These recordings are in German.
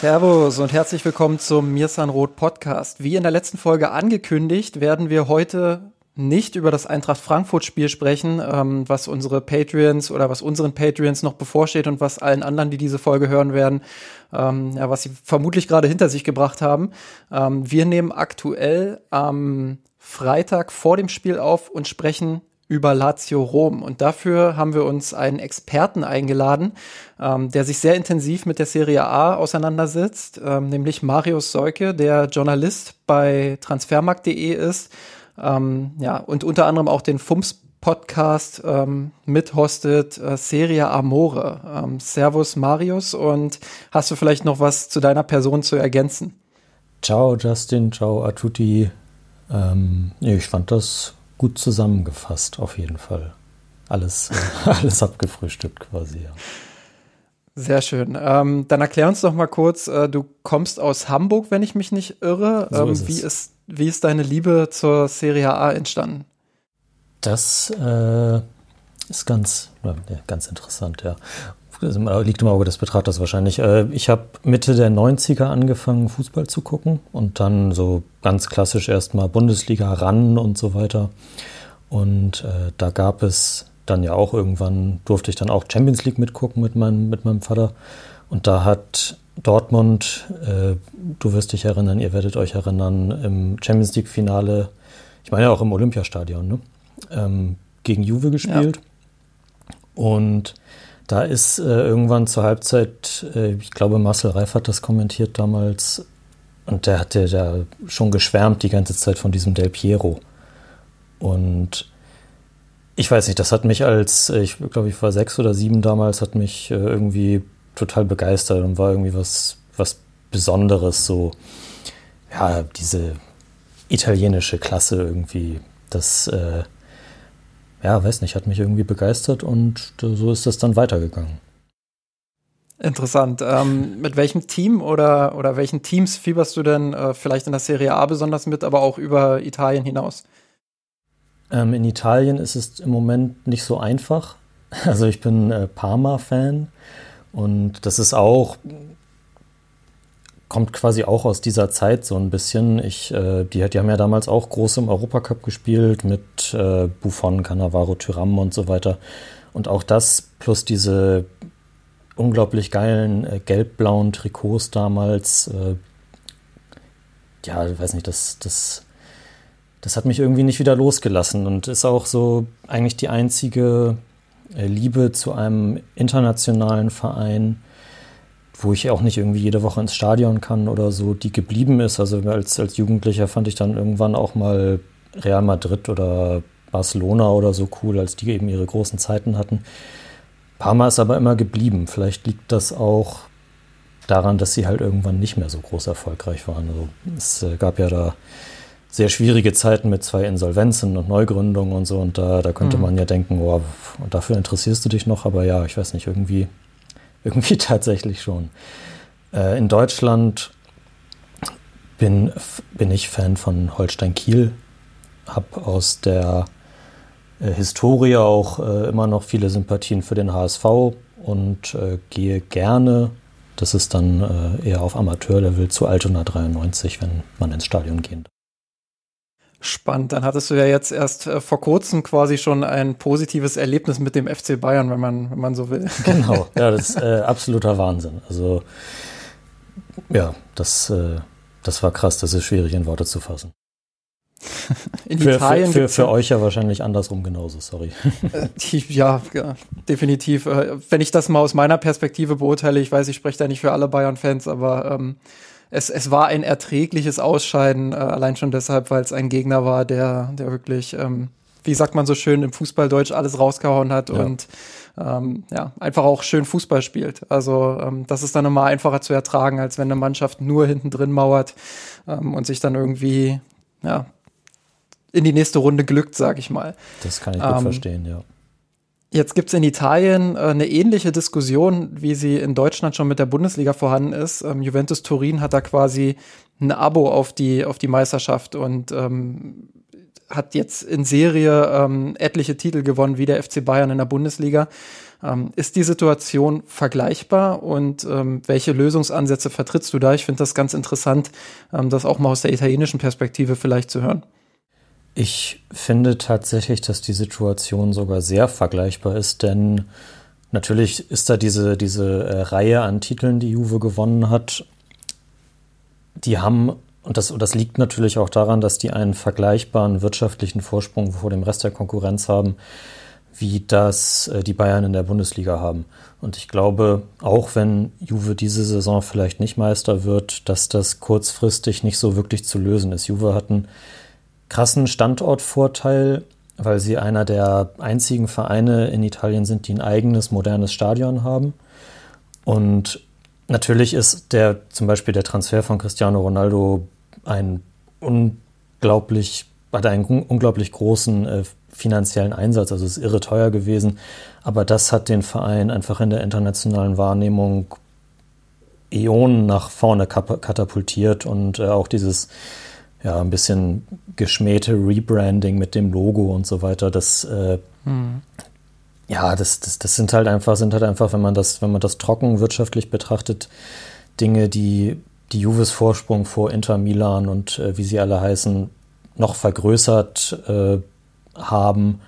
Servus und herzlich willkommen zum Mirsan Roth Podcast. Wie in der letzten Folge angekündigt, werden wir heute nicht über das Eintracht Frankfurt Spiel sprechen, ähm, was unsere Patreons oder was unseren Patreons noch bevorsteht und was allen anderen, die diese Folge hören werden, ähm, ja, was sie vermutlich gerade hinter sich gebracht haben. Ähm, wir nehmen aktuell am Freitag vor dem Spiel auf und sprechen über Lazio Rom. Und dafür haben wir uns einen Experten eingeladen, ähm, der sich sehr intensiv mit der Serie A auseinandersetzt, ähm, nämlich Marius Seuke, der Journalist bei transfermarkt.de ist, ähm, ja, und unter anderem auch den FUMS Podcast ähm, mithostet, äh, Serie Amore. Ähm, Servus Marius und hast du vielleicht noch was zu deiner Person zu ergänzen? Ciao Justin, ciao a tutti. Ähm, ich fand das gut zusammengefasst, auf jeden Fall. Alles, äh, alles abgefrühstückt quasi, ja. Sehr schön. Ähm, dann erklär uns doch mal kurz, äh, du kommst aus Hamburg, wenn ich mich nicht irre. So ähm, ist wie, ist, wie ist deine Liebe zur Serie A entstanden? Das äh, ist ganz, ja, ganz interessant, ja. Liegt im Auge des Betrachters wahrscheinlich. Äh, ich habe Mitte der 90er angefangen, Fußball zu gucken und dann so ganz klassisch erstmal Bundesliga ran und so weiter. Und äh, da gab es dann ja auch irgendwann, durfte ich dann auch Champions League mitgucken mit meinem, mit meinem Vater. Und da hat Dortmund, äh, du wirst dich erinnern, ihr werdet euch erinnern, im Champions League-Finale, ich meine ja auch im Olympiastadion, ne? ähm, gegen Juve gespielt. Ja. Und da ist äh, irgendwann zur Halbzeit, äh, ich glaube, Marcel Reif hat das kommentiert damals, und der hatte da schon geschwärmt die ganze Zeit von diesem Del Piero. Und ich weiß nicht, das hat mich als, äh, ich glaube, ich war sechs oder sieben damals, hat mich äh, irgendwie total begeistert und war irgendwie was, was Besonderes, so, ja, diese italienische Klasse irgendwie, das, äh, ja, weiß nicht, hat mich irgendwie begeistert und so ist das dann weitergegangen. Interessant. Ähm, mit welchem Team oder, oder welchen Teams fieberst du denn äh, vielleicht in der Serie A besonders mit, aber auch über Italien hinaus? Ähm, in Italien ist es im Moment nicht so einfach. Also ich bin äh, Parma-Fan und das ist auch kommt quasi auch aus dieser Zeit so ein bisschen. Ich, äh, die, die haben ja damals auch groß im Europacup gespielt mit äh, Buffon, Cannavaro, Tyram und so weiter. Und auch das plus diese unglaublich geilen äh, gelb-blauen Trikots damals. Äh, ja, ich weiß nicht, das, das, das hat mich irgendwie nicht wieder losgelassen und ist auch so eigentlich die einzige äh, Liebe zu einem internationalen Verein, wo ich auch nicht irgendwie jede Woche ins Stadion kann oder so, die geblieben ist. Also als, als Jugendlicher fand ich dann irgendwann auch mal Real Madrid oder Barcelona oder so cool, als die eben ihre großen Zeiten hatten. Parma ist aber immer geblieben. Vielleicht liegt das auch daran, dass sie halt irgendwann nicht mehr so groß erfolgreich waren. Also es äh, gab ja da sehr schwierige Zeiten mit zwei Insolvenzen und Neugründungen und so. Und da, da könnte mhm. man ja denken, oh, und dafür interessierst du dich noch. Aber ja, ich weiß nicht, irgendwie irgendwie tatsächlich schon. Äh, in Deutschland bin, bin ich Fan von Holstein Kiel, habe aus der äh, Historie auch äh, immer noch viele Sympathien für den HSV und äh, gehe gerne, das ist dann äh, eher auf Amateurlevel, zu Altona 93, wenn man ins Stadion geht. Spannend. Dann hattest du ja jetzt erst äh, vor kurzem quasi schon ein positives Erlebnis mit dem FC Bayern, wenn man, wenn man so will. Genau, ja, das ist äh, absoluter Wahnsinn. Also ja, das, äh, das war krass, das ist schwierig in Worte zu fassen. In für, Italien für, für, für euch ja wahrscheinlich andersrum genauso, sorry. Äh, ja, ja, definitiv. Äh, wenn ich das mal aus meiner Perspektive beurteile, ich weiß, ich spreche da nicht für alle Bayern-Fans, aber ähm, es, es war ein erträgliches Ausscheiden, äh, allein schon deshalb, weil es ein Gegner war, der, der wirklich ähm, wie sagt man so schön im Fußballdeutsch, alles rausgehauen hat ja. und ähm, ja, einfach auch schön Fußball spielt. Also ähm, das ist dann immer einfacher zu ertragen, als wenn eine Mannschaft nur hinten drin mauert ähm, und sich dann irgendwie ja, in die nächste Runde glückt, sag ich mal. Das kann ich gut ähm, verstehen, ja. Jetzt gibt's in Italien äh, eine ähnliche Diskussion, wie sie in Deutschland schon mit der Bundesliga vorhanden ist. Ähm, Juventus Turin hat da quasi ein Abo auf die, auf die Meisterschaft und ähm, hat jetzt in Serie ähm, etliche Titel gewonnen, wie der FC Bayern in der Bundesliga. Ähm, ist die Situation vergleichbar und ähm, welche Lösungsansätze vertrittst du da? Ich finde das ganz interessant, ähm, das auch mal aus der italienischen Perspektive vielleicht zu hören. Ich finde tatsächlich, dass die Situation sogar sehr vergleichbar ist, denn natürlich ist da diese, diese äh, Reihe an Titeln, die Juve gewonnen hat. Die haben, und das, das liegt natürlich auch daran, dass die einen vergleichbaren wirtschaftlichen Vorsprung vor dem Rest der Konkurrenz haben, wie das äh, die Bayern in der Bundesliga haben. Und ich glaube, auch wenn Juve diese Saison vielleicht nicht Meister wird, dass das kurzfristig nicht so wirklich zu lösen ist. Juve hatten krassen Standortvorteil, weil sie einer der einzigen Vereine in Italien sind, die ein eigenes modernes Stadion haben. Und natürlich ist der zum Beispiel der Transfer von Cristiano Ronaldo ein unglaublich, hat einen unglaublich großen äh, finanziellen Einsatz, also ist irre teuer gewesen. Aber das hat den Verein einfach in der internationalen Wahrnehmung Äonen nach vorne katapultiert und äh, auch dieses ja, ein bisschen geschmähte Rebranding mit dem Logo und so weiter. Das, äh, mhm. ja, das, das, das sind halt einfach, sind halt einfach, wenn man das, wenn man das trocken wirtschaftlich betrachtet, Dinge, die die Juves Vorsprung vor Inter Milan und äh, wie sie alle heißen, noch vergrößert äh, haben.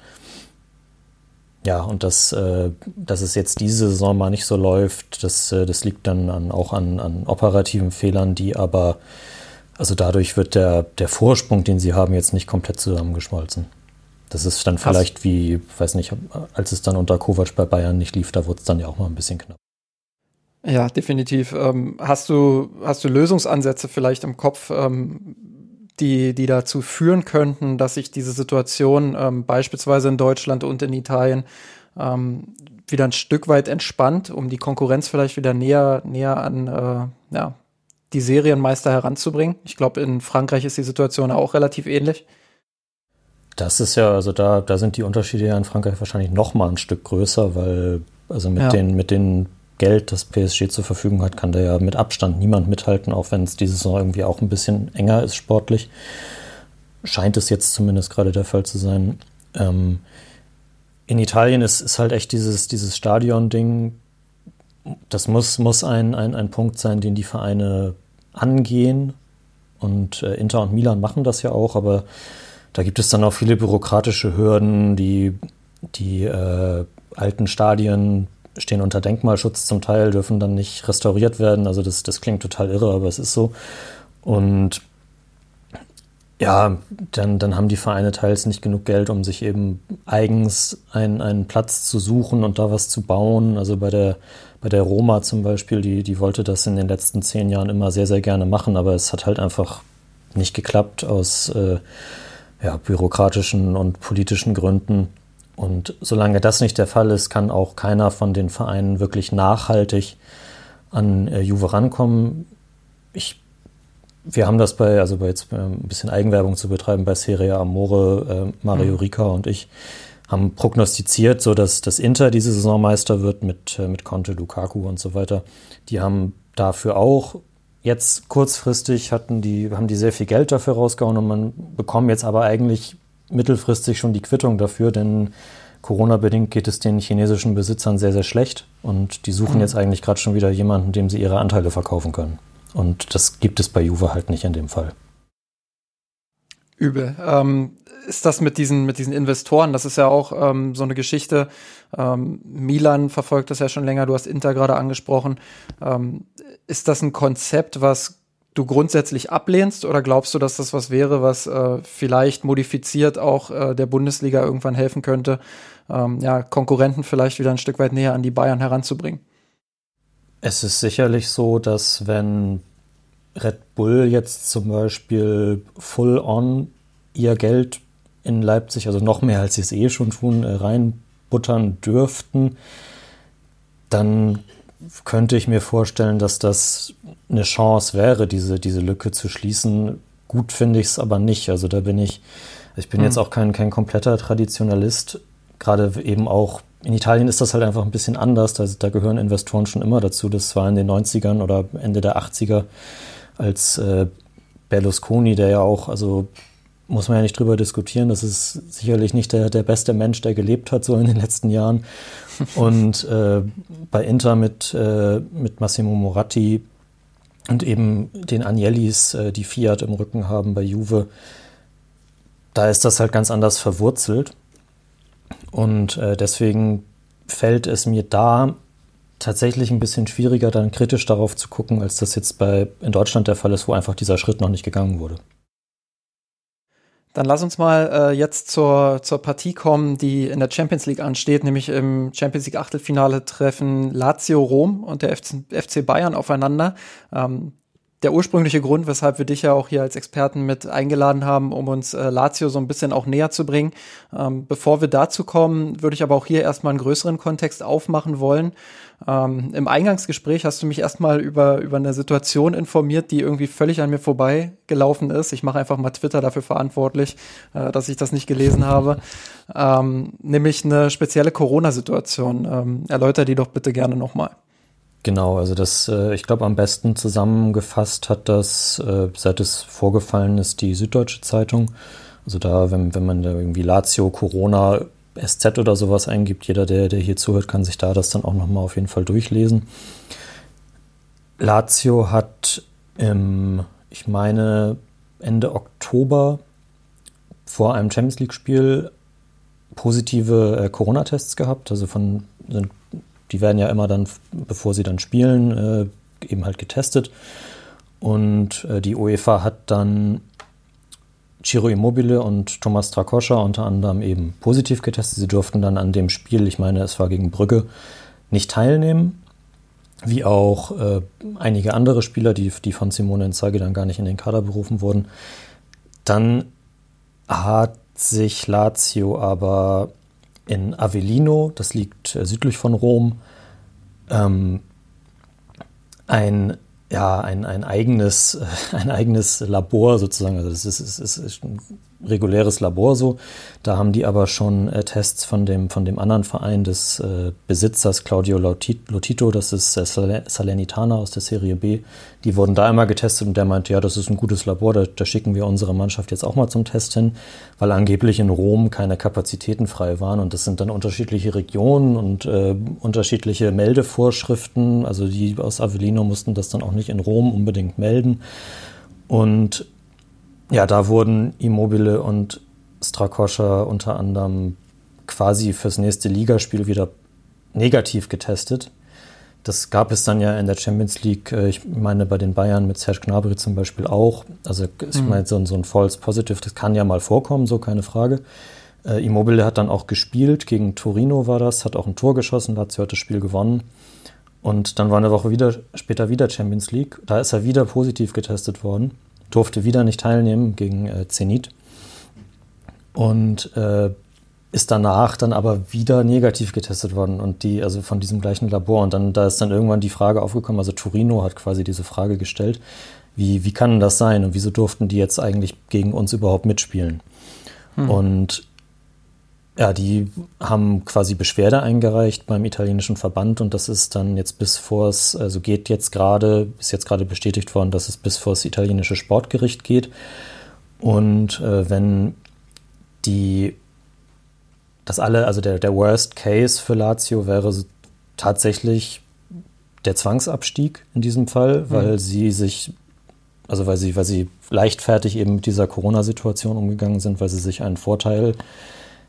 Ja, und das, äh, dass es jetzt diese Saison mal nicht so läuft, das, äh, das liegt dann an, auch an, an operativen Fehlern, die aber also dadurch wird der, der Vorsprung, den sie haben, jetzt nicht komplett zusammengeschmolzen. Das ist dann vielleicht Hast wie, weiß nicht, als es dann unter Kovac bei Bayern nicht lief, da wurde es dann ja auch mal ein bisschen knapp. Ja, definitiv. Ähm, hast, du, hast du Lösungsansätze vielleicht im Kopf, ähm, die, die dazu führen könnten, dass sich diese Situation ähm, beispielsweise in Deutschland und in Italien ähm, wieder ein Stück weit entspannt, um die Konkurrenz vielleicht wieder näher, näher an äh, ja, die Serienmeister heranzubringen. Ich glaube, in Frankreich ist die Situation auch relativ ähnlich. Das ist ja, also da, da sind die Unterschiede ja in Frankreich wahrscheinlich noch mal ein Stück größer, weil also mit ja. den, mit den Geld, das PSG zur Verfügung hat, kann da ja mit Abstand niemand mithalten, auch wenn es diese Saison irgendwie auch ein bisschen enger ist sportlich. Scheint es jetzt zumindest gerade der Fall zu sein. Ähm, in Italien ist, ist halt echt dieses, dieses Stadion-Ding, das muss, muss ein, ein, ein Punkt sein, den die Vereine angehen. Und äh, Inter und Milan machen das ja auch, aber da gibt es dann auch viele bürokratische Hürden. Die, die äh, alten Stadien stehen unter Denkmalschutz zum Teil, dürfen dann nicht restauriert werden. Also das, das klingt total irre, aber es ist so. Und ja, dann, dann haben die Vereine teils nicht genug Geld, um sich eben eigens einen, einen Platz zu suchen und da was zu bauen. Also bei der, bei der Roma zum Beispiel, die, die wollte das in den letzten zehn Jahren immer sehr, sehr gerne machen, aber es hat halt einfach nicht geklappt aus äh, ja, bürokratischen und politischen Gründen. Und solange das nicht der Fall ist, kann auch keiner von den Vereinen wirklich nachhaltig an äh, Juve rankommen. Ich wir haben das bei, also bei jetzt äh, ein bisschen Eigenwerbung zu betreiben, bei Serie Amore, äh, Mario mhm. Rica und ich haben prognostiziert, so dass das Inter diese Saison Meister wird mit, äh, mit Conte, Lukaku und so weiter. Die haben dafür auch jetzt kurzfristig hatten die, haben die sehr viel Geld dafür rausgehauen und man bekommt jetzt aber eigentlich mittelfristig schon die Quittung dafür, denn Corona-bedingt geht es den chinesischen Besitzern sehr, sehr schlecht und die suchen mhm. jetzt eigentlich gerade schon wieder jemanden, dem sie ihre Anteile verkaufen können. Und das gibt es bei Juve halt nicht in dem Fall. Übel. Ähm, ist das mit diesen, mit diesen Investoren? Das ist ja auch ähm, so eine Geschichte. Ähm, Milan verfolgt das ja schon länger. Du hast Inter gerade angesprochen. Ähm, ist das ein Konzept, was du grundsätzlich ablehnst oder glaubst du, dass das was wäre, was äh, vielleicht modifiziert auch äh, der Bundesliga irgendwann helfen könnte, ähm, ja, Konkurrenten vielleicht wieder ein Stück weit näher an die Bayern heranzubringen? Es ist sicherlich so, dass wenn Red Bull jetzt zum Beispiel full on ihr Geld in Leipzig, also noch mehr als sie es eh schon tun, äh, reinbuttern dürften, dann könnte ich mir vorstellen, dass das eine Chance wäre, diese, diese Lücke zu schließen. Gut finde ich es aber nicht. Also da bin ich, ich bin hm. jetzt auch kein, kein kompletter Traditionalist. Gerade eben auch in Italien ist das halt einfach ein bisschen anders. Da, da gehören Investoren schon immer dazu. Das war in den 90ern oder Ende der 80er, als äh, Berlusconi, der ja auch, also muss man ja nicht drüber diskutieren, das ist sicherlich nicht der, der beste Mensch, der gelebt hat so in den letzten Jahren. Und äh, bei Inter mit, äh, mit Massimo Moratti und eben den Agnellis, äh, die Fiat im Rücken haben bei Juve, da ist das halt ganz anders verwurzelt. Und äh, deswegen fällt es mir da tatsächlich ein bisschen schwieriger, dann kritisch darauf zu gucken, als das jetzt bei in Deutschland der Fall ist, wo einfach dieser Schritt noch nicht gegangen wurde. Dann lass uns mal äh, jetzt zur, zur Partie kommen, die in der Champions League ansteht, nämlich im Champions League Achtelfinale treffen Lazio Rom und der FC, FC Bayern aufeinander. Ähm, der ursprüngliche Grund, weshalb wir dich ja auch hier als Experten mit eingeladen haben, um uns äh, Lazio so ein bisschen auch näher zu bringen. Ähm, bevor wir dazu kommen, würde ich aber auch hier erstmal einen größeren Kontext aufmachen wollen. Ähm, Im Eingangsgespräch hast du mich erstmal über, über eine Situation informiert, die irgendwie völlig an mir vorbeigelaufen ist. Ich mache einfach mal Twitter dafür verantwortlich, äh, dass ich das nicht gelesen habe. Ähm, nämlich eine spezielle Corona-Situation. Ähm, erläuter die doch bitte gerne nochmal. Genau, also das, äh, ich glaube, am besten zusammengefasst hat das, äh, seit es vorgefallen ist, die Süddeutsche Zeitung. Also da, wenn, wenn man da irgendwie Lazio, Corona, SZ oder sowas eingibt, jeder, der, der hier zuhört, kann sich da das dann auch nochmal auf jeden Fall durchlesen. Lazio hat im, ich meine, Ende Oktober vor einem Champions League-Spiel positive äh, Corona-Tests gehabt. Also von sind die werden ja immer dann, bevor sie dann spielen, äh, eben halt getestet. Und äh, die UEFA hat dann Ciro Immobile und Thomas Trakoscha unter anderem eben positiv getestet. Sie durften dann an dem Spiel, ich meine, es war gegen Brügge, nicht teilnehmen. Wie auch äh, einige andere Spieler, die, die von Simone Inzaghi dann gar nicht in den Kader berufen wurden. Dann hat sich Lazio aber in Avellino, das liegt äh, südlich von Rom, ähm, ein, ja, ein, ein, eigenes, ein eigenes Labor sozusagen. Also das ist, ist, ist ein reguläres Labor so. Da haben die aber schon äh, Tests von dem, von dem anderen Verein des äh, Besitzers Claudio Lotito, das ist äh, Salernitana aus der Serie B. Die wurden da einmal getestet und der meinte, ja, das ist ein gutes Labor, da, da, schicken wir unsere Mannschaft jetzt auch mal zum Test hin, weil angeblich in Rom keine Kapazitäten frei waren und das sind dann unterschiedliche Regionen und äh, unterschiedliche Meldevorschriften. Also die aus Avellino mussten das dann auch nicht in Rom unbedingt melden. Und ja, da wurden Immobile und Strakoscha unter anderem quasi fürs nächste Ligaspiel wieder negativ getestet. Das gab es dann ja in der Champions League, äh, ich meine bei den Bayern mit Serge Gnabry zum Beispiel auch. Also ich mhm. meine, so, so ein False Positive, das kann ja mal vorkommen, so keine Frage. Äh, Immobile hat dann auch gespielt, gegen Torino war das, hat auch ein Tor geschossen, Lazio hat das Spiel gewonnen. Und dann war eine Woche wieder, später wieder Champions League. Da ist er wieder positiv getestet worden durfte wieder nicht teilnehmen gegen äh, Zenit und äh, ist danach dann aber wieder negativ getestet worden und die, also von diesem gleichen Labor. Und dann, da ist dann irgendwann die Frage aufgekommen, also Torino hat quasi diese Frage gestellt, wie, wie kann das sein und wieso durften die jetzt eigentlich gegen uns überhaupt mitspielen? Hm. Und ja, die haben quasi Beschwerde eingereicht beim italienischen Verband und das ist dann jetzt bis vor es, also geht jetzt gerade, ist jetzt gerade bestätigt worden, dass es bis vor das italienische Sportgericht geht. Und äh, wenn die, das alle, also der, der Worst Case für Lazio wäre tatsächlich der Zwangsabstieg in diesem Fall, weil mhm. sie sich, also weil sie, weil sie leichtfertig eben mit dieser Corona-Situation umgegangen sind, weil sie sich einen Vorteil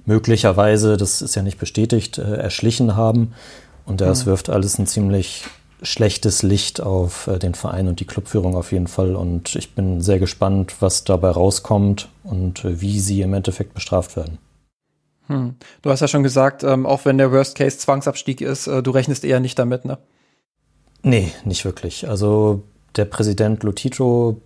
möglicherweise, das ist ja nicht bestätigt, äh, erschlichen haben. Und das mhm. wirft alles ein ziemlich schlechtes Licht auf äh, den Verein und die Clubführung auf jeden Fall. Und ich bin sehr gespannt, was dabei rauskommt und äh, wie sie im Endeffekt bestraft werden. Hm. Du hast ja schon gesagt, ähm, auch wenn der Worst Case Zwangsabstieg ist, äh, du rechnest eher nicht damit, ne? Nee, nicht wirklich. Also der Präsident Lotito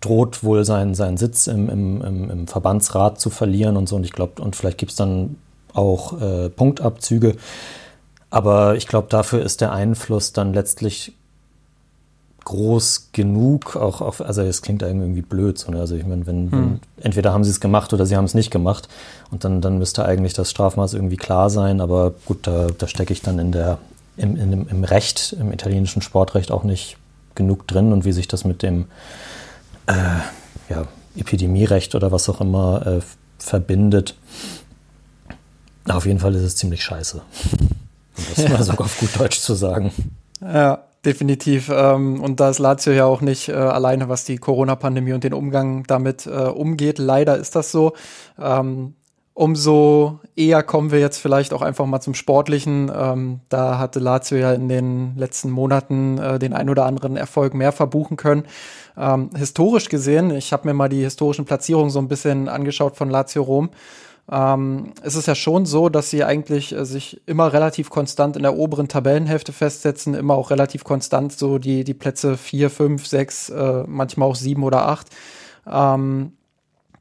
droht wohl seinen, seinen Sitz im, im, im, Verbandsrat zu verlieren und so. Und ich glaube, und vielleicht gibt es dann auch äh, Punktabzüge. Aber ich glaube, dafür ist der Einfluss dann letztlich groß genug, auch, auch also es klingt irgendwie blöd, so, ne? also ich meine, wenn, wenn hm. entweder haben sie es gemacht oder sie haben es nicht gemacht und dann, dann müsste eigentlich das Strafmaß irgendwie klar sein, aber gut, da, da stecke ich dann in der, im, in, im Recht, im italienischen Sportrecht auch nicht genug drin und wie sich das mit dem äh, ja, Epidemierecht oder was auch immer äh, verbindet. Auf jeden Fall ist es ziemlich scheiße. Um das ja. mal sogar auf gut Deutsch zu sagen. Ja, definitiv. Ähm, und da ist Lazio ja auch nicht äh, alleine, was die Corona-Pandemie und den Umgang damit äh, umgeht. Leider ist das so. Ähm, umso eher kommen wir jetzt vielleicht auch einfach mal zum Sportlichen. Ähm, da hatte Lazio ja in den letzten Monaten äh, den ein oder anderen Erfolg mehr verbuchen können. Ähm, historisch gesehen, ich habe mir mal die historischen Platzierungen so ein bisschen angeschaut von Lazio Rom. Ähm, es ist ja schon so, dass sie eigentlich äh, sich immer relativ konstant in der oberen Tabellenhälfte festsetzen, immer auch relativ konstant so die, die Plätze vier, fünf, sechs, äh, manchmal auch sieben oder acht. Ähm,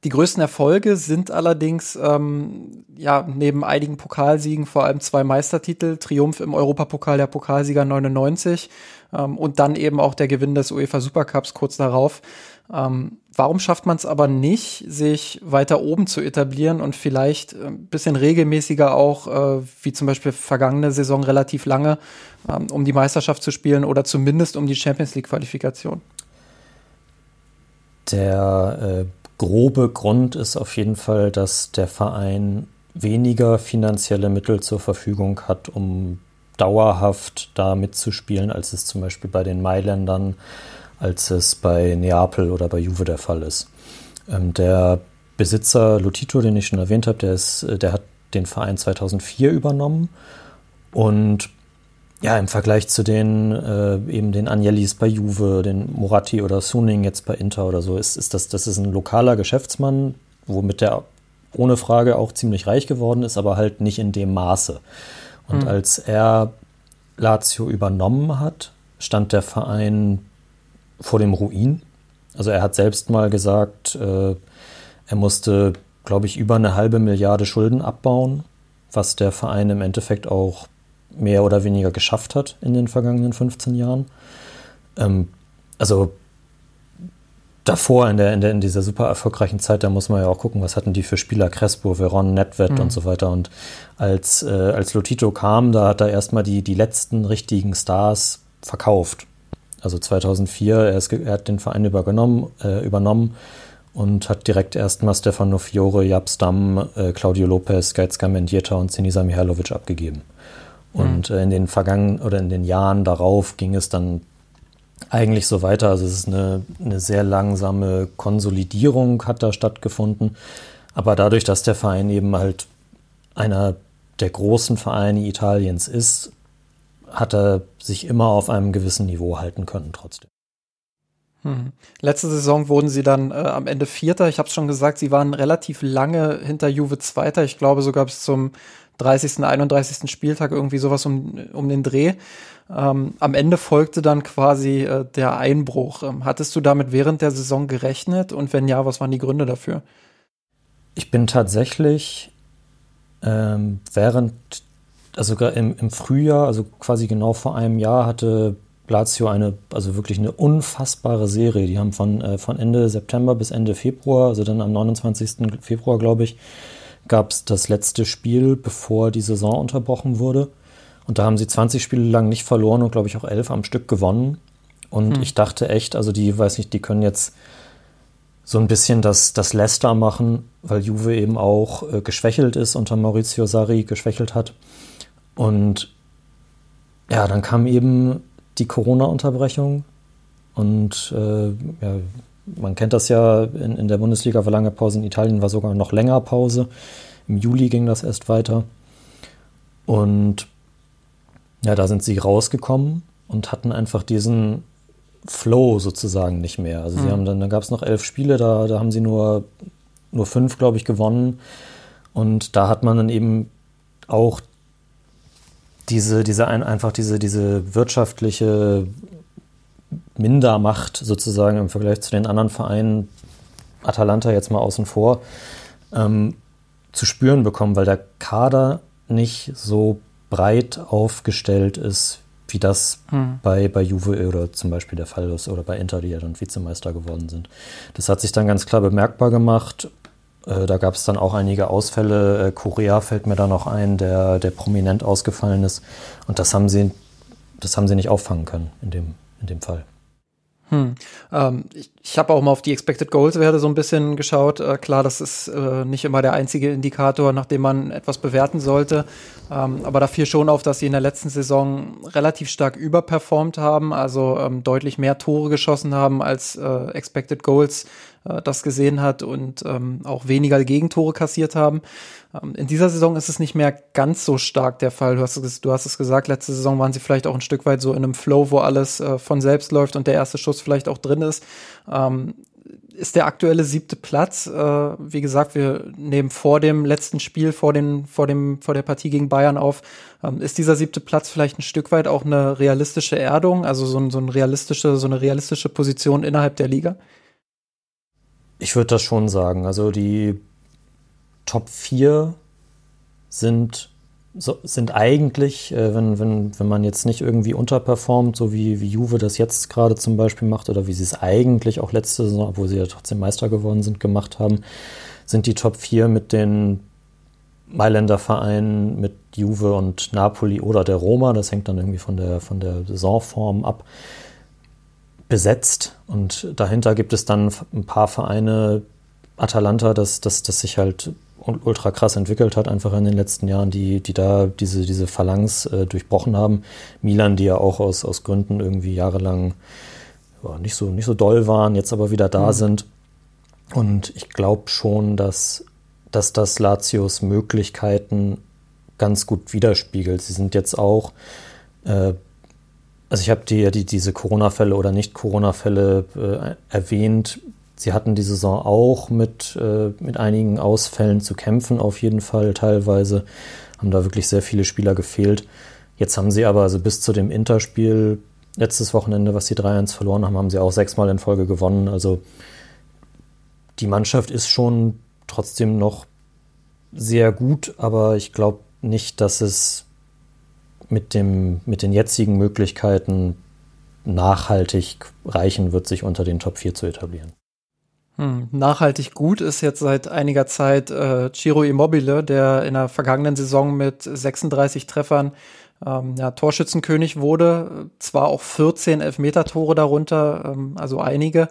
die größten Erfolge sind allerdings ähm, ja neben einigen Pokalsiegen vor allem zwei Meistertitel, Triumph im Europapokal der Pokalsieger 99 ähm, und dann eben auch der Gewinn des UEFA Supercups kurz darauf. Ähm, warum schafft man es aber nicht, sich weiter oben zu etablieren und vielleicht ein äh, bisschen regelmäßiger auch, äh, wie zum Beispiel vergangene Saison relativ lange, ähm, um die Meisterschaft zu spielen oder zumindest um die Champions League-Qualifikation? Der äh, grobe Grund ist auf jeden Fall, dass der Verein weniger finanzielle Mittel zur Verfügung hat, um dauerhaft da mitzuspielen, als es zum Beispiel bei den Mailändern als es bei Neapel oder bei Juve der Fall ist. Ähm, der Besitzer Lotito, den ich schon erwähnt habe, der, ist, äh, der hat den Verein 2004 übernommen und ja, im Vergleich zu den äh, eben den Angelis bei Juve, den Moratti oder Suning jetzt bei Inter oder so, ist, ist das, das ist ein lokaler Geschäftsmann, womit der ohne Frage auch ziemlich reich geworden ist, aber halt nicht in dem Maße. Und mhm. als er Lazio übernommen hat, stand der Verein vor dem Ruin. Also er hat selbst mal gesagt, äh, er musste, glaube ich, über eine halbe Milliarde Schulden abbauen, was der Verein im Endeffekt auch mehr oder weniger geschafft hat in den vergangenen 15 Jahren. Ähm, also davor in, der, in, der, in dieser super erfolgreichen Zeit, da muss man ja auch gucken, was hatten die für Spieler, Crespo, Veron, Netvet mhm. und so weiter. Und als, äh, als Lotito kam, da hat er erstmal die, die letzten richtigen Stars verkauft also 2004, er, ist, er hat den Verein übergenommen, äh, übernommen und hat direkt erstmal Stefano Fiore, Jab Stam, äh, Claudio Lopez, Gaizka Mendieta und Sinisa Mihailovic abgegeben. Mhm. Und äh, in den vergangenen oder in den Jahren darauf ging es dann eigentlich so weiter. Also es ist eine, eine sehr langsame Konsolidierung hat da stattgefunden. Aber dadurch, dass der Verein eben halt einer der großen Vereine Italiens ist, hat er sich immer auf einem gewissen Niveau halten können trotzdem. Hm. Letzte Saison wurden sie dann äh, am Ende Vierter. Ich habe es schon gesagt, sie waren relativ lange hinter Juve Zweiter. Ich glaube sogar bis zum 30., 31. Spieltag irgendwie sowas um, um den Dreh. Ähm, am Ende folgte dann quasi äh, der Einbruch. Ähm, hattest du damit während der Saison gerechnet? Und wenn ja, was waren die Gründe dafür? Ich bin tatsächlich ähm, während also im, im Frühjahr, also quasi genau vor einem Jahr, hatte Lazio eine, also wirklich eine unfassbare Serie. Die haben von, äh, von Ende September bis Ende Februar, also dann am 29. Februar, glaube ich, gab es das letzte Spiel, bevor die Saison unterbrochen wurde. Und da haben sie 20 Spiele lang nicht verloren und, glaube ich, auch elf am Stück gewonnen. Und hm. ich dachte echt, also die, weiß nicht, die können jetzt so ein bisschen das, das Leicester machen, weil Juve eben auch äh, geschwächelt ist, unter Maurizio Sarri geschwächelt hat. Und ja, dann kam eben die Corona-Unterbrechung und äh, ja, man kennt das ja, in, in der Bundesliga war lange Pause, in Italien war sogar noch länger Pause. Im Juli ging das erst weiter. Und ja, da sind sie rausgekommen und hatten einfach diesen Flow sozusagen nicht mehr. Also mhm. sie haben dann, dann gab es noch elf Spiele, da, da haben sie nur, nur fünf, glaube ich, gewonnen. Und da hat man dann eben auch diese, diese ein, einfach diese, diese wirtschaftliche Mindermacht sozusagen im Vergleich zu den anderen Vereinen, Atalanta jetzt mal außen vor, ähm, zu spüren bekommen, weil der Kader nicht so breit aufgestellt ist, wie das hm. bei, bei Juve oder zum Beispiel der Fall ist oder bei Inter, die ja dann Vizemeister geworden sind. Das hat sich dann ganz klar bemerkbar gemacht. Äh, da gab es dann auch einige Ausfälle. Äh, Korea fällt mir da noch ein, der, der prominent ausgefallen ist. Und das haben sie, das haben sie nicht auffangen können in dem, in dem Fall. Hm. Ähm, ich ich habe auch mal auf die Expected Goals Werte so ein bisschen geschaut. Äh, klar, das ist äh, nicht immer der einzige Indikator, nach dem man etwas bewerten sollte. Ähm, aber da fiel schon auf, dass sie in der letzten Saison relativ stark überperformt haben, also ähm, deutlich mehr Tore geschossen haben als äh, Expected Goals äh, das gesehen hat und ähm, auch weniger Gegentore kassiert haben. Ähm, in dieser Saison ist es nicht mehr ganz so stark der Fall. Du hast, es, du hast es gesagt, letzte Saison waren sie vielleicht auch ein Stück weit so in einem Flow, wo alles äh, von selbst läuft und der erste Schuss vielleicht auch drin ist. Ähm, ist der aktuelle siebte Platz. Äh, wie gesagt, wir nehmen vor dem letzten Spiel, vor, den, vor, dem, vor der Partie gegen Bayern auf. Ähm, ist dieser siebte Platz vielleicht ein Stück weit auch eine realistische Erdung, also so, ein, so, ein realistische, so eine realistische Position innerhalb der Liga? Ich würde das schon sagen. Also die Top 4 sind, so, sind eigentlich, äh, wenn, wenn, wenn man jetzt nicht irgendwie unterperformt, so wie, wie Juve das jetzt gerade zum Beispiel macht oder wie sie es eigentlich auch letzte Saison, obwohl sie ja trotzdem Meister geworden sind, gemacht haben, sind die Top 4 mit den Mailänder Vereinen, mit Juve und Napoli oder der Roma, das hängt dann irgendwie von der, von der Saisonform ab, besetzt. Und dahinter gibt es dann ein paar Vereine, Atalanta, das, das, das sich halt ultra krass entwickelt hat, einfach in den letzten Jahren, die, die da diese, diese Phalanx äh, durchbrochen haben. Milan, die ja auch aus, aus Gründen irgendwie jahrelang ja, nicht, so, nicht so doll waren, jetzt aber wieder da mhm. sind. Und ich glaube schon, dass, dass das Latios Möglichkeiten ganz gut widerspiegelt. Sie sind jetzt auch äh, also ich habe die, die, diese Corona-Fälle oder Nicht-Corona-Fälle äh, erwähnt. Sie hatten die Saison auch mit, äh, mit einigen Ausfällen zu kämpfen, auf jeden Fall teilweise. Haben da wirklich sehr viele Spieler gefehlt. Jetzt haben sie aber also bis zu dem Interspiel letztes Wochenende, was sie 3-1 verloren haben, haben sie auch sechsmal in Folge gewonnen. Also die Mannschaft ist schon trotzdem noch sehr gut, aber ich glaube nicht, dass es mit, dem, mit den jetzigen Möglichkeiten nachhaltig reichen wird, sich unter den Top 4 zu etablieren. Hm, nachhaltig gut ist jetzt seit einiger Zeit äh, Ciro Immobile, der in der vergangenen Saison mit 36 Treffern ähm, ja, Torschützenkönig wurde. Zwar auch 14 Elfmeter-Tore darunter, ähm, also einige,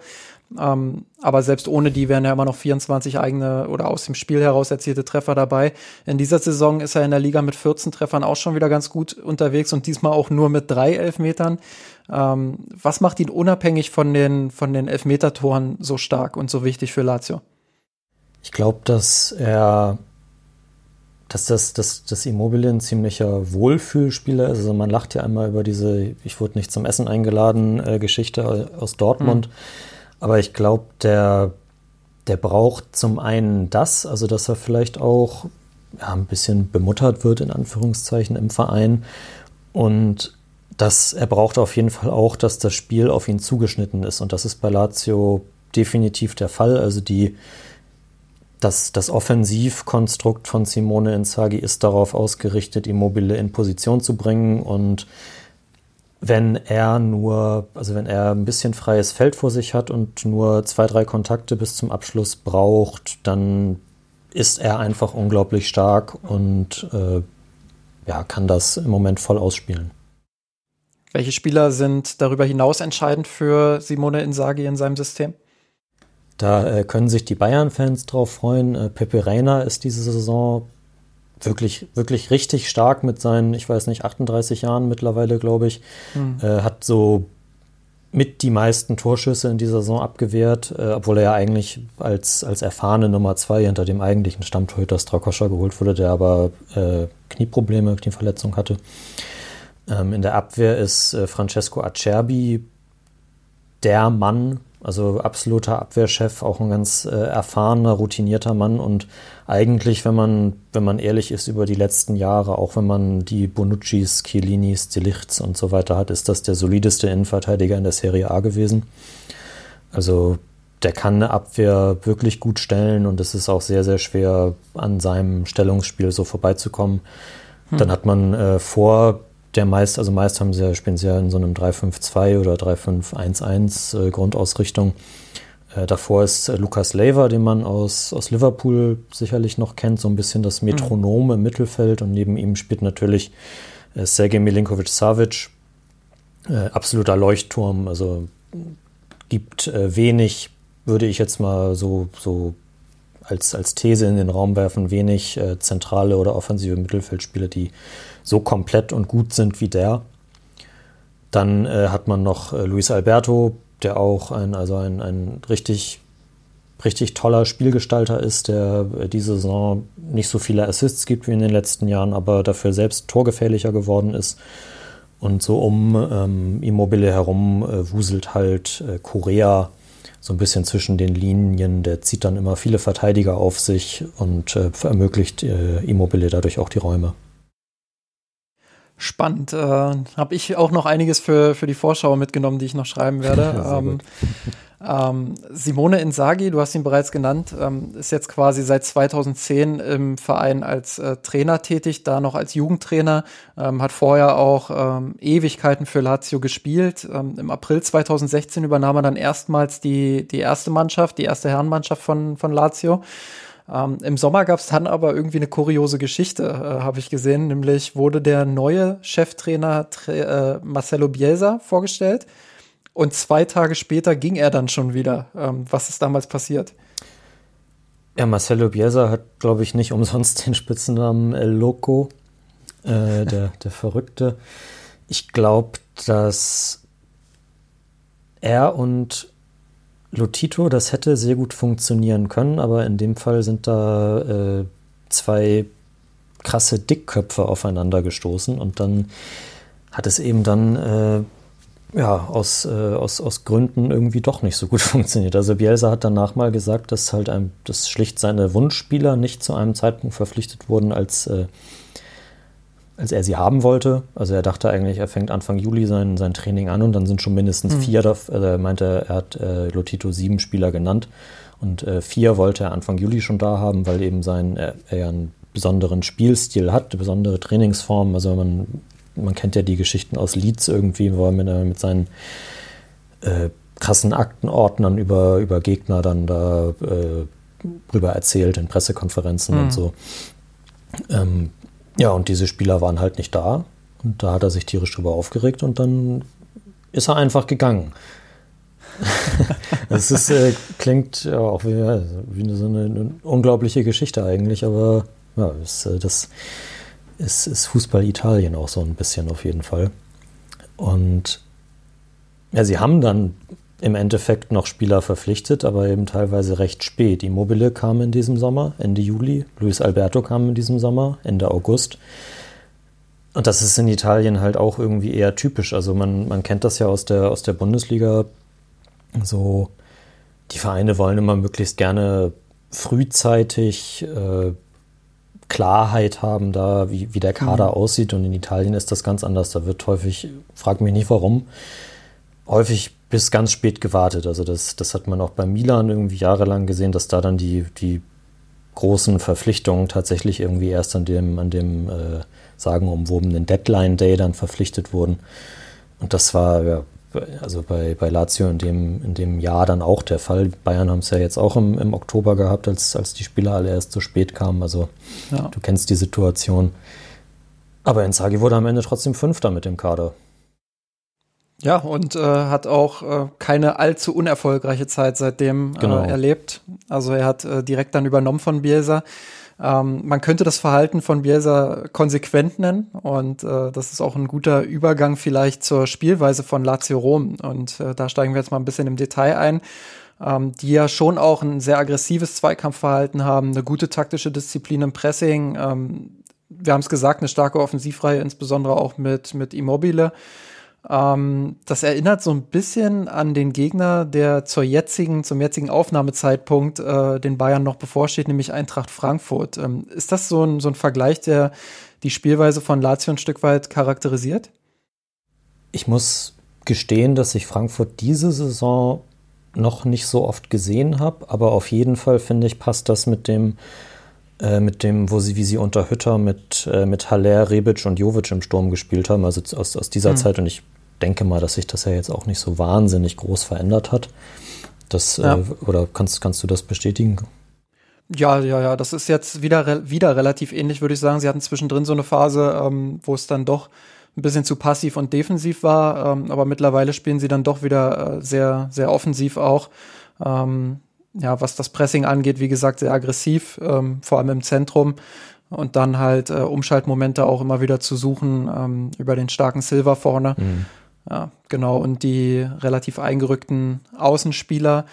ähm, aber selbst ohne die wären ja immer noch 24 eigene oder aus dem Spiel heraus erzielte Treffer dabei. In dieser Saison ist er in der Liga mit 14 Treffern auch schon wieder ganz gut unterwegs und diesmal auch nur mit drei Elfmetern. Ähm, was macht ihn unabhängig von den, von den Elfmetertoren so stark und so wichtig für Lazio? Ich glaube, dass er dass das, das, das Immobile ein ziemlicher Wohlfühlspieler ist. Also man lacht ja einmal über diese Ich wurde nicht zum Essen eingeladen äh, Geschichte aus Dortmund. Mhm aber ich glaube, der, der braucht zum einen das, also dass er vielleicht auch ja, ein bisschen bemuttert wird, in Anführungszeichen, im Verein. Und dass er braucht auf jeden Fall auch, dass das Spiel auf ihn zugeschnitten ist. Und das ist bei Lazio definitiv der Fall. Also die, das, das Offensivkonstrukt von Simone Inzaghi ist darauf ausgerichtet, Immobile in Position zu bringen und wenn er nur, also wenn er ein bisschen freies Feld vor sich hat und nur zwei, drei Kontakte bis zum Abschluss braucht, dann ist er einfach unglaublich stark und äh, ja, kann das im Moment voll ausspielen. Welche Spieler sind darüber hinaus entscheidend für Simone Inzaghi in seinem System? Da äh, können sich die Bayern-Fans drauf freuen. Äh, Pepe Reina ist diese Saison wirklich, wirklich richtig stark mit seinen, ich weiß nicht, 38 Jahren mittlerweile, glaube ich. Mhm. Äh, hat so mit die meisten Torschüsse in dieser Saison abgewehrt, äh, obwohl er ja eigentlich als, als erfahrene Nummer zwei hinter dem eigentlichen Stammtorhüter Strakoscha geholt wurde, der aber äh, Knieprobleme, Knieverletzung hatte. Ähm, in der Abwehr ist äh, Francesco Acerbi der Mann Also absoluter Abwehrchef, auch ein ganz äh, erfahrener, routinierter Mann und eigentlich, wenn man, wenn man ehrlich ist über die letzten Jahre, auch wenn man die Bonuccis, Chiellinis, Delichts und so weiter hat, ist das der solideste Innenverteidiger in der Serie A gewesen. Also der kann eine Abwehr wirklich gut stellen und es ist auch sehr, sehr schwer, an seinem Stellungsspiel so vorbeizukommen. Hm. Dann hat man äh, vor der meist, also meist haben sie ja, spielen sie ja in so einem 3-5-2 oder 3-5-1-1 äh, Grundausrichtung. Äh, davor ist äh, Lukas Lever, den man aus, aus Liverpool sicherlich noch kennt, so ein bisschen das Metronom mhm. im Mittelfeld und neben ihm spielt natürlich äh, Sergej Milinkovic-Savic, äh, absoluter Leuchtturm, also gibt äh, wenig, würde ich jetzt mal so, so als, als These in den Raum werfen, wenig zentrale oder offensive Mittelfeldspieler, die so komplett und gut sind wie der. Dann äh, hat man noch äh, Luis Alberto, der auch ein, also ein, ein richtig, richtig toller Spielgestalter ist, der äh, diese Saison nicht so viele Assists gibt wie in den letzten Jahren, aber dafür selbst torgefährlicher geworden ist. Und so um ähm, Immobile herum äh, wuselt halt äh, Korea so ein bisschen zwischen den Linien. Der zieht dann immer viele Verteidiger auf sich und äh, ermöglicht äh, Immobile dadurch auch die Räume. Spannend. Äh, Habe ich auch noch einiges für, für die Vorschau mitgenommen, die ich noch schreiben werde. ähm, ähm, Simone Inzaghi, du hast ihn bereits genannt, ähm, ist jetzt quasi seit 2010 im Verein als äh, Trainer tätig, da noch als Jugendtrainer, ähm, hat vorher auch ähm, Ewigkeiten für Lazio gespielt. Ähm, Im April 2016 übernahm er dann erstmals die, die erste Mannschaft, die erste Herrenmannschaft von, von Lazio. Ähm, Im Sommer gab es dann aber irgendwie eine kuriose Geschichte, äh, habe ich gesehen. Nämlich wurde der neue Cheftrainer äh, Marcelo Bielsa vorgestellt und zwei Tage später ging er dann schon wieder. Ähm, was ist damals passiert? Ja, Marcelo Bielsa hat, glaube ich, nicht umsonst den Spitzennamen El Loco, äh, der, der Verrückte. Ich glaube, dass er und Lotito, das hätte sehr gut funktionieren können, aber in dem Fall sind da äh, zwei krasse Dickköpfe aufeinander gestoßen und dann hat es eben dann äh, ja, aus, äh, aus, aus Gründen irgendwie doch nicht so gut funktioniert. Also Bielsa hat danach mal gesagt, dass halt ein, dass schlicht seine Wunschspieler nicht zu einem Zeitpunkt verpflichtet wurden, als äh, als er sie haben wollte. Also er dachte eigentlich, er fängt Anfang Juli sein, sein Training an und dann sind schon mindestens mhm. vier, also er meinte, er hat äh, Lotito sieben Spieler genannt und äh, vier wollte er Anfang Juli schon da haben, weil eben sein, er, er ja einen besonderen Spielstil hat, eine besondere Trainingsform. Also man, man kennt ja die Geschichten aus Leeds irgendwie, wo er mit, äh, mit seinen äh, krassen Aktenordnern über, über Gegner dann da äh, drüber erzählt in Pressekonferenzen mhm. und so. Ähm, ja, und diese Spieler waren halt nicht da. Und da hat er sich tierisch drüber aufgeregt und dann ist er einfach gegangen. das ist, äh, klingt ja auch wie, wie eine, so eine, eine, unglaubliche Geschichte eigentlich, aber ja, ist, äh, das ist, ist Fußball Italien auch so ein bisschen auf jeden Fall. Und ja, sie haben dann im Endeffekt noch Spieler verpflichtet, aber eben teilweise recht spät. Immobile kam in diesem Sommer, Ende Juli. Luis Alberto kam in diesem Sommer, Ende August. Und das ist in Italien halt auch irgendwie eher typisch. Also man, man kennt das ja aus der, aus der Bundesliga. So, die Vereine wollen immer möglichst gerne frühzeitig äh, Klarheit haben, da wie, wie der Kader mhm. aussieht. Und in Italien ist das ganz anders. Da wird häufig, frag mich nicht warum, häufig bis ganz spät gewartet. Also das, das hat man auch bei Milan irgendwie jahrelang gesehen, dass da dann die, die großen Verpflichtungen tatsächlich irgendwie erst an dem, an dem äh, sagenumwobenen Deadline Day dann verpflichtet wurden. Und das war ja, also bei, bei Lazio in dem, in dem Jahr dann auch der Fall. Bayern haben es ja jetzt auch im, im Oktober gehabt, als, als die Spieler alle erst zu spät kamen. Also ja. du kennst die Situation. Aber Inzaghi wurde am Ende trotzdem Fünfter mit dem Kader. Ja, und äh, hat auch äh, keine allzu unerfolgreiche Zeit seitdem äh, genau. erlebt. Also er hat äh, direkt dann übernommen von Bielsa. Ähm, man könnte das Verhalten von Bielsa konsequent nennen und äh, das ist auch ein guter Übergang vielleicht zur Spielweise von Lazio Rom. Und äh, da steigen wir jetzt mal ein bisschen im Detail ein. Ähm, die ja schon auch ein sehr aggressives Zweikampfverhalten haben, eine gute taktische Disziplin im Pressing. Ähm, wir haben es gesagt, eine starke Offensivreihe, insbesondere auch mit, mit Immobile. Ähm, das erinnert so ein bisschen an den Gegner, der zur jetzigen, zum jetzigen Aufnahmezeitpunkt äh, den Bayern noch bevorsteht, nämlich Eintracht Frankfurt. Ähm, ist das so ein, so ein Vergleich, der die Spielweise von Lazio ein Stück weit charakterisiert? Ich muss gestehen, dass ich Frankfurt diese Saison noch nicht so oft gesehen habe, aber auf jeden Fall finde ich, passt das mit dem, äh, mit dem, wo sie, wie sie unter Hütter mit, äh, mit Haller, Rebic und Jovic im Sturm gespielt haben, also aus, aus dieser mhm. Zeit. Und ich denke mal, dass sich das ja jetzt auch nicht so wahnsinnig groß verändert hat. Das, ja. äh, oder kannst, kannst du das bestätigen? Ja, ja, ja, das ist jetzt wieder, wieder relativ ähnlich, würde ich sagen. Sie hatten zwischendrin so eine Phase, ähm, wo es dann doch ein bisschen zu passiv und defensiv war, ähm, aber mittlerweile spielen sie dann doch wieder äh, sehr, sehr offensiv auch. Ähm, ja, was das Pressing angeht, wie gesagt, sehr aggressiv, ähm, vor allem im Zentrum. Und dann halt äh, Umschaltmomente auch immer wieder zu suchen ähm, über den starken Silver vorne. Mhm. Ja, genau. Und die relativ eingerückten Außenspieler.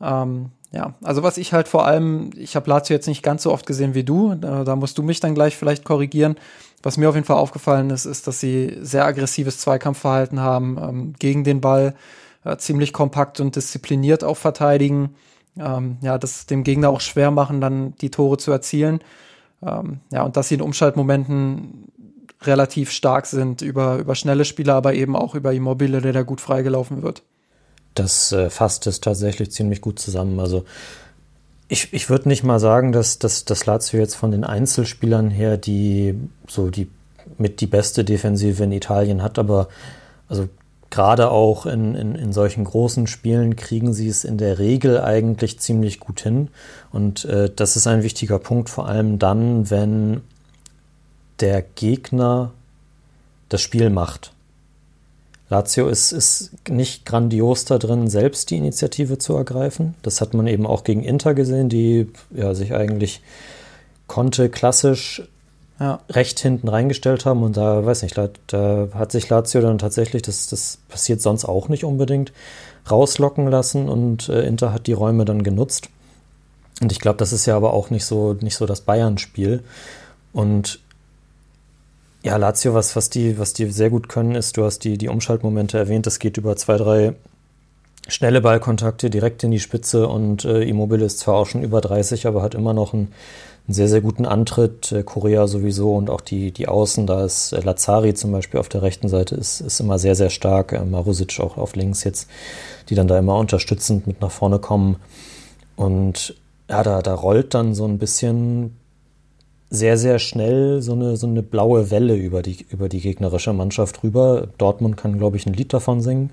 Ähm, ja, also was ich halt vor allem, ich habe Lazio jetzt nicht ganz so oft gesehen wie du, da, da musst du mich dann gleich vielleicht korrigieren. Was mir auf jeden Fall aufgefallen ist, ist, dass sie sehr aggressives Zweikampfverhalten haben, ähm, gegen den Ball äh, ziemlich kompakt und diszipliniert auch verteidigen. Ähm, ja, das dem Gegner auch schwer machen, dann die Tore zu erzielen. Ähm, ja, und dass sie in Umschaltmomenten relativ stark sind über, über schnelle Spieler, aber eben auch über Immobile, der da gut freigelaufen wird. Das äh, fasst es tatsächlich ziemlich gut zusammen. Also ich, ich würde nicht mal sagen, dass, dass, dass Lazio jetzt von den Einzelspielern her die so die mit die beste Defensive in Italien hat, aber also gerade auch in, in, in solchen großen Spielen kriegen sie es in der Regel eigentlich ziemlich gut hin. Und äh, das ist ein wichtiger Punkt, vor allem dann, wenn der Gegner das Spiel macht. Lazio ist, ist nicht grandios da drin, selbst die Initiative zu ergreifen. Das hat man eben auch gegen Inter gesehen, die ja, sich eigentlich konnte klassisch ja. recht hinten reingestellt haben. Und da, weiß nicht, da, hat sich Lazio dann tatsächlich, das, das passiert sonst auch nicht unbedingt, rauslocken lassen und äh, Inter hat die Räume dann genutzt. Und ich glaube, das ist ja aber auch nicht so, nicht so das Bayern-Spiel. Und ja, Lazio, was, was, die, was die sehr gut können, ist, du hast die, die Umschaltmomente erwähnt, das geht über zwei, drei schnelle Ballkontakte direkt in die Spitze und äh, Immobile ist zwar auch schon über 30, aber hat immer noch einen, einen sehr, sehr guten Antritt. Äh, Korea sowieso und auch die, die Außen, da ist äh, Lazari zum Beispiel auf der rechten Seite, ist, ist immer sehr, sehr stark. Äh, Marusic auch auf links jetzt, die dann da immer unterstützend mit nach vorne kommen. Und ja, da, da rollt dann so ein bisschen sehr, sehr schnell so eine, so eine blaue Welle über die, über die gegnerische Mannschaft rüber. Dortmund kann, glaube ich, ein Lied davon singen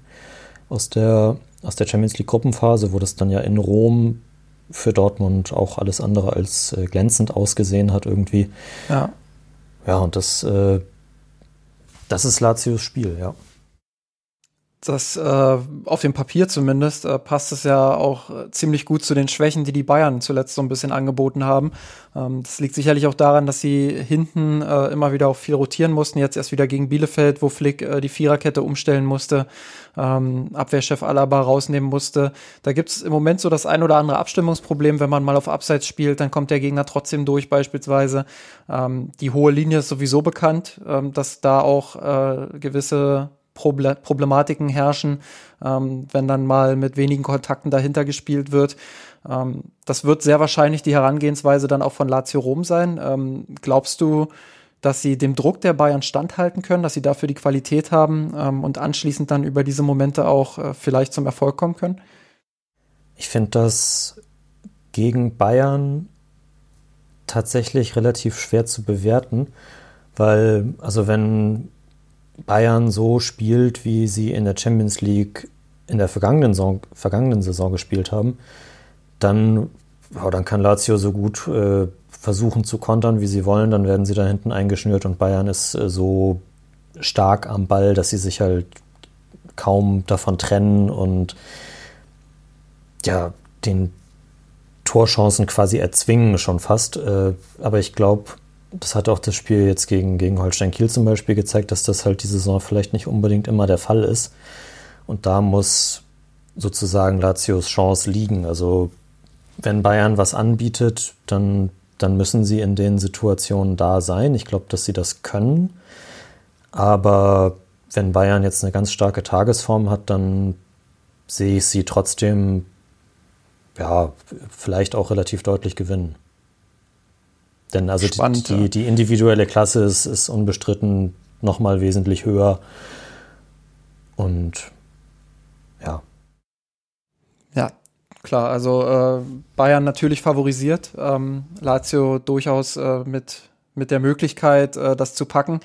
aus der, aus der Champions League Gruppenphase, wo das dann ja in Rom für Dortmund auch alles andere als äh, glänzend ausgesehen hat irgendwie. Ja. Ja, und das, äh, das ist Lazios Spiel, ja das äh, auf dem Papier zumindest äh, passt es ja auch äh, ziemlich gut zu den Schwächen, die die Bayern zuletzt so ein bisschen angeboten haben. Ähm, das liegt sicherlich auch daran, dass sie hinten äh, immer wieder auch viel rotieren mussten. Jetzt erst wieder gegen Bielefeld, wo Flick äh, die Viererkette umstellen musste, ähm, Abwehrchef Alaba rausnehmen musste. Da gibt es im Moment so das ein oder andere Abstimmungsproblem, wenn man mal auf Abseits spielt, dann kommt der Gegner trotzdem durch beispielsweise. Ähm, die hohe Linie ist sowieso bekannt, ähm, dass da auch äh, gewisse Problematiken herrschen, ähm, wenn dann mal mit wenigen Kontakten dahinter gespielt wird. Ähm, das wird sehr wahrscheinlich die Herangehensweise dann auch von Lazio Rom sein. Ähm, glaubst du, dass sie dem Druck der Bayern standhalten können, dass sie dafür die Qualität haben ähm, und anschließend dann über diese Momente auch äh, vielleicht zum Erfolg kommen können? Ich finde das gegen Bayern tatsächlich relativ schwer zu bewerten, weil, also wenn Bayern so spielt, wie sie in der Champions League in der vergangenen Saison, vergangenen Saison gespielt haben, dann, ja, dann kann Lazio so gut äh, versuchen zu kontern, wie sie wollen. Dann werden sie da hinten eingeschnürt und Bayern ist äh, so stark am Ball, dass sie sich halt kaum davon trennen und ja, den Torchancen quasi erzwingen schon fast. Äh, aber ich glaube, das hat auch das Spiel jetzt gegen, gegen Holstein Kiel zum Beispiel gezeigt, dass das halt die Saison vielleicht nicht unbedingt immer der Fall ist. Und da muss sozusagen Lazios Chance liegen. Also wenn Bayern was anbietet, dann, dann müssen sie in den Situationen da sein. Ich glaube, dass sie das können. Aber wenn Bayern jetzt eine ganz starke Tagesform hat, dann sehe ich sie trotzdem, ja, vielleicht auch relativ deutlich gewinnen. Denn also Spannend, die, die, die, individuelle Klasse ist, ist unbestritten nochmal wesentlich höher. Und ja. Ja, klar. Also äh, Bayern natürlich favorisiert. Ähm, Lazio durchaus äh, mit, mit der Möglichkeit, äh, das zu packen.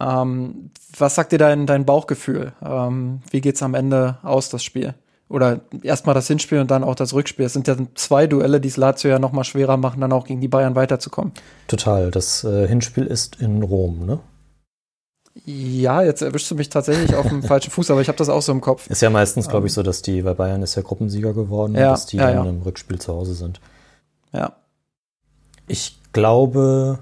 Ähm, was sagt dir dein, dein Bauchgefühl? Ähm, wie es am Ende aus, das Spiel? Oder erstmal das Hinspiel und dann auch das Rückspiel. Es sind ja zwei Duelle, die es Lazio ja noch mal schwerer machen, dann auch gegen die Bayern weiterzukommen. Total. Das äh, Hinspiel ist in Rom, ne? Ja, jetzt erwischst du mich tatsächlich auf dem falschen Fuß, aber ich habe das auch so im Kopf. Ist ja meistens, glaube ich, so, dass die bei Bayern ist ja Gruppensieger geworden, ja, dass die ja, dann ja. im Rückspiel zu Hause sind. Ja. Ich glaube,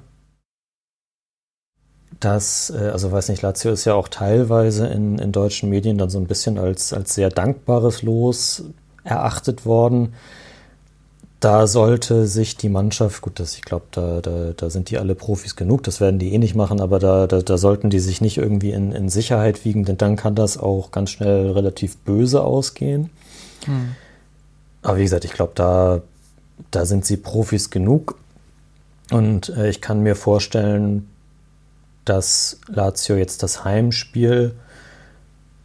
dass, äh, also weiß nicht, Lazio ist ja auch teilweise in, in deutschen Medien dann so ein bisschen als, als sehr dankbares Los erachtet worden. Da sollte sich die Mannschaft, gut, das, ich glaube, da, da, da sind die alle Profis genug, das werden die eh nicht machen, aber da, da, da sollten die sich nicht irgendwie in, in Sicherheit wiegen, denn dann kann das auch ganz schnell relativ böse ausgehen. Hm. Aber wie gesagt, ich glaube, da, da sind sie Profis genug. Und äh, ich kann mir vorstellen, dass Lazio jetzt das Heimspiel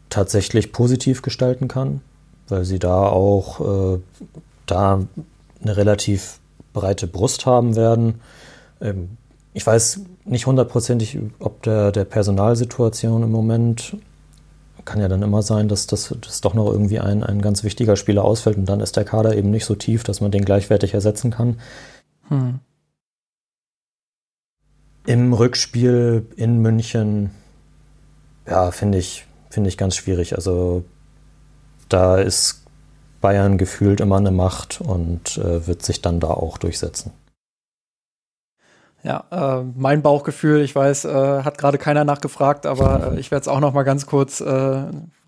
tatsächlich positiv gestalten kann, weil sie da auch äh, da eine relativ breite Brust haben werden. Ähm, ich weiß nicht hundertprozentig, ob der, der Personalsituation im Moment kann ja dann immer sein, dass das dass doch noch irgendwie ein, ein ganz wichtiger Spieler ausfällt und dann ist der Kader eben nicht so tief, dass man den gleichwertig ersetzen kann. Hm. Im Rückspiel in München, ja, finde ich, finde ich ganz schwierig. Also da ist Bayern gefühlt immer eine Macht und äh, wird sich dann da auch durchsetzen. Ja, äh, mein Bauchgefühl, ich weiß, äh, hat gerade keiner nachgefragt, aber äh, ich werde es auch noch mal ganz kurz äh,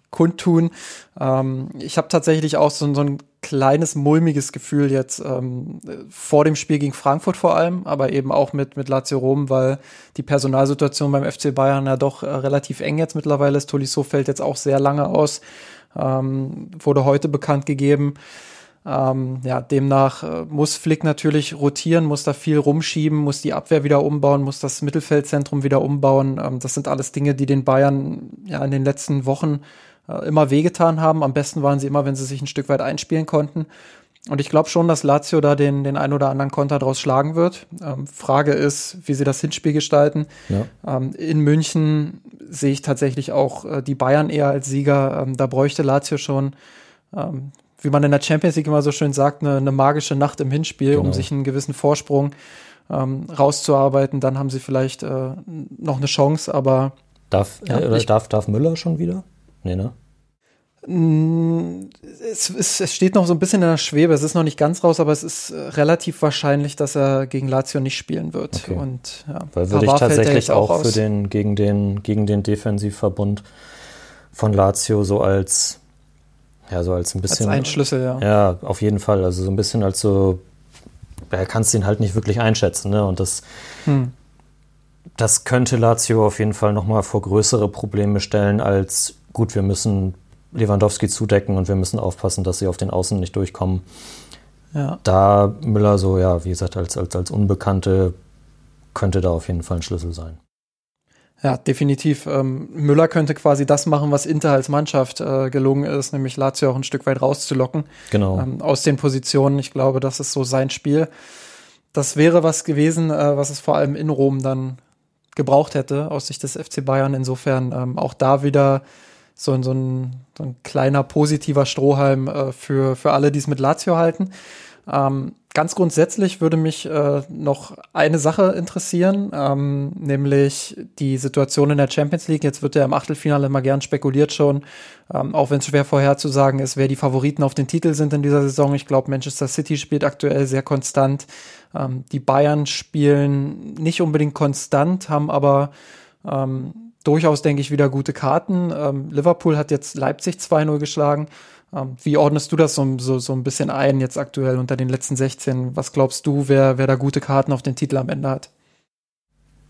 kundtun. Ähm, ich habe tatsächlich auch so, so, ein kleines mulmiges Gefühl jetzt ähm, vor dem Spiel gegen Frankfurt vor allem, aber eben auch mit, mit Lazio Rom, weil die Personalsituation beim FC Bayern ja doch äh, relativ eng jetzt mittlerweile ist. Tolisso fällt jetzt auch sehr lange aus, ähm, wurde heute bekannt gegeben. Ähm, ja, demnach äh, muss Flick natürlich rotieren, muss da viel rumschieben, muss die Abwehr wieder umbauen, muss das Mittelfeldzentrum wieder umbauen. Ähm, das sind alles Dinge, die den Bayern ja in den letzten Wochen immer wehgetan haben. Am besten waren sie immer, wenn sie sich ein Stück weit einspielen konnten. Und ich glaube schon, dass Lazio da den, den ein oder anderen Konter draus schlagen wird. Ähm, Frage ist, wie sie das Hinspiel gestalten. Ja. Ähm, in München sehe ich tatsächlich auch äh, die Bayern eher als Sieger. Ähm, da bräuchte Lazio schon, ähm, wie man in der Champions League immer so schön sagt, eine, eine magische Nacht im Hinspiel, genau. um sich einen gewissen Vorsprung ähm, rauszuarbeiten. Dann haben sie vielleicht äh, noch eine Chance, aber. Darf, ja, äh, darf, darf Müller schon wieder? Nee, ne? Mm, es, es, es, steht noch so ein bisschen in der Schwebe. Es ist noch nicht ganz raus, aber es ist äh, relativ wahrscheinlich, dass er gegen Lazio nicht spielen wird. Okay. Und, ja, Weil würde ich tatsächlich auch, auch für den gegen den gegen den Defensivverbund von Lazio so als ja so als ein bisschen als ein Schlüssel ja ja auf jeden Fall also so ein bisschen als so ja, kannst ihn halt nicht wirklich einschätzen ne und das hm. das könnte Lazio auf jeden Fall noch mal vor größere Probleme stellen als gut, wir müssen Lewandowski zudecken und wir müssen aufpassen, dass sie auf den Außen nicht durchkommen. Ja. Da Müller so, ja, wie gesagt, als, als, als Unbekannte könnte da auf jeden Fall ein Schlüssel sein. Ja, definitiv. Ähm, Müller könnte quasi das machen, was Inter als Mannschaft äh, gelungen ist, nämlich Lazio auch ein Stück weit rauszulocken. Genau. Ähm, aus den Positionen. Ich glaube, das ist so sein Spiel. Das wäre was gewesen, äh, was es vor allem in Rom dann gebraucht hätte, aus Sicht des FC Bayern. Insofern ähm, auch da wieder so, so, ein, so ein kleiner positiver Strohhalm äh, für, für alle, die es mit Lazio halten. Ähm, ganz grundsätzlich würde mich äh, noch eine Sache interessieren, ähm, nämlich die Situation in der Champions League. Jetzt wird ja im Achtelfinale immer gern spekuliert schon, ähm, auch wenn es schwer vorherzusagen ist, wer die Favoriten auf den Titel sind in dieser Saison. Ich glaube, Manchester City spielt aktuell sehr konstant. Ähm, die Bayern spielen nicht unbedingt konstant, haben aber ähm, durchaus, denke ich, wieder gute Karten. Ähm, Liverpool hat jetzt Leipzig 2-0 geschlagen. Ähm, wie ordnest du das so, so, so ein bisschen ein jetzt aktuell unter den letzten 16? Was glaubst du, wer, wer da gute Karten auf den Titel am Ende hat?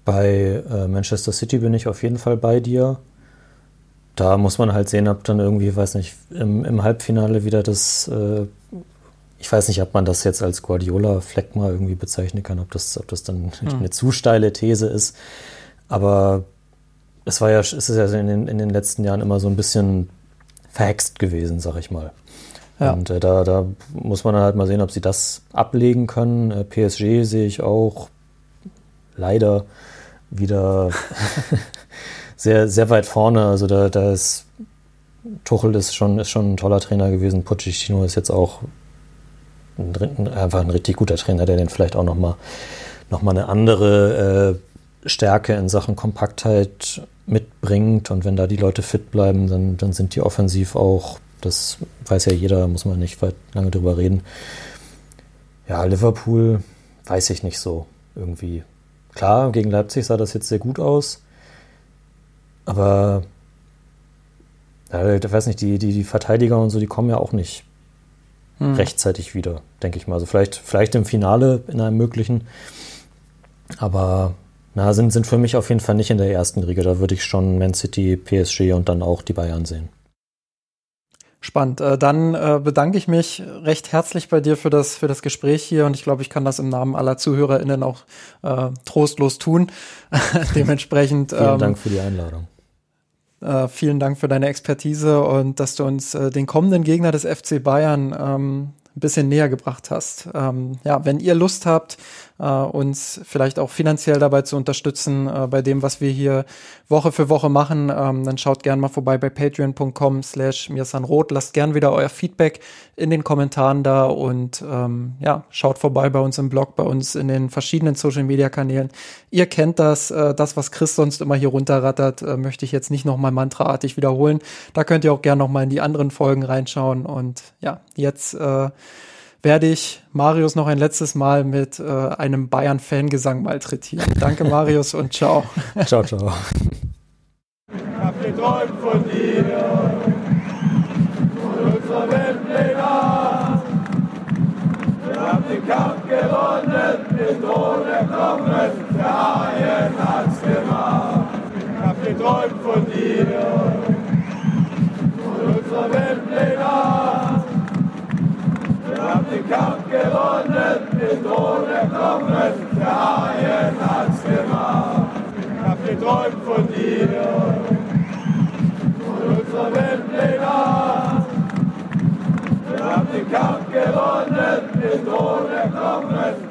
Bei äh, Manchester City bin ich auf jeden Fall bei dir. da muss man halt sehen, ob dann irgendwie, weiß nicht, im, im Halbfinale wieder das, äh, ich weiß nicht, ob man das jetzt als Guardiola-Fleck mal irgendwie bezeichnen kann, ob das, ob das dann hm. eine zu steile These ist. Aber es war ja, es ist ja in den, in den letzten Jahren immer so ein bisschen verhext gewesen, sag ich mal. Ja. Und äh, da, da muss man halt mal sehen, ob sie das ablegen können. Äh, PSG sehe ich auch leider wieder sehr, sehr weit vorne. Also da, da ist Tuchel ist schon, ist schon ein toller Trainer gewesen. Pochettino ist jetzt auch ein, einfach ein richtig guter Trainer, der den vielleicht auch nochmal noch mal eine andere äh, Stärke in Sachen Kompaktheit mitbringt. Und wenn da die Leute fit bleiben, dann, dann sind die offensiv auch, das weiß ja jeder, muss man nicht weit lange drüber reden. Ja, Liverpool weiß ich nicht so irgendwie. Klar, gegen Leipzig sah das jetzt sehr gut aus. Aber ja, ich weiß nicht, die, die, die Verteidiger und so, die kommen ja auch nicht hm. rechtzeitig wieder, denke ich mal. Also vielleicht, vielleicht im Finale in einem möglichen. Aber na, sind, sind für mich auf jeden Fall nicht in der ersten Riege. Da würde ich schon Man City, PSG und dann auch die Bayern sehen. Spannend. Äh, dann äh, bedanke ich mich recht herzlich bei dir für das, für das Gespräch hier und ich glaube, ich kann das im Namen aller ZuhörerInnen auch äh, trostlos tun. Dementsprechend. Vielen ähm, Dank für die Einladung. Äh, vielen Dank für deine Expertise und dass du uns äh, den kommenden Gegner des FC Bayern ähm, ein bisschen näher gebracht hast. Ähm, ja, wenn ihr Lust habt, äh, uns vielleicht auch finanziell dabei zu unterstützen äh, bei dem, was wir hier Woche für Woche machen, ähm, dann schaut gerne mal vorbei bei patreon.com slash mirsanrot. Lasst gern wieder euer Feedback in den Kommentaren da und ähm, ja, schaut vorbei bei uns im Blog, bei uns in den verschiedenen Social Media Kanälen. Ihr kennt das, äh, das, was Chris sonst immer hier runterrattert, äh, möchte ich jetzt nicht nochmal mantraartig wiederholen. Da könnt ihr auch gerne nochmal in die anderen Folgen reinschauen und ja, jetzt äh, werde ich Marius noch ein letztes Mal mit äh, einem Bayern-Fangesang malträtieren. Danke, Marius, und ciao. Ciao, ciao. Ich hab geträumt von dir, von unserer Weltpläne. Wir haben den Kampf gewonnen, den Thron erklommen, der Haien hat's gemacht. Ich hab geträumt von dir, von unserer Weltpläne. Den Kampf gewonnen, den Thron erklommen, der Haien hat's gemacht. Ich hab geträumt von dir, von unserer Weltpläne. Wir haben den Kampf gewonnen, den Thron erklommen,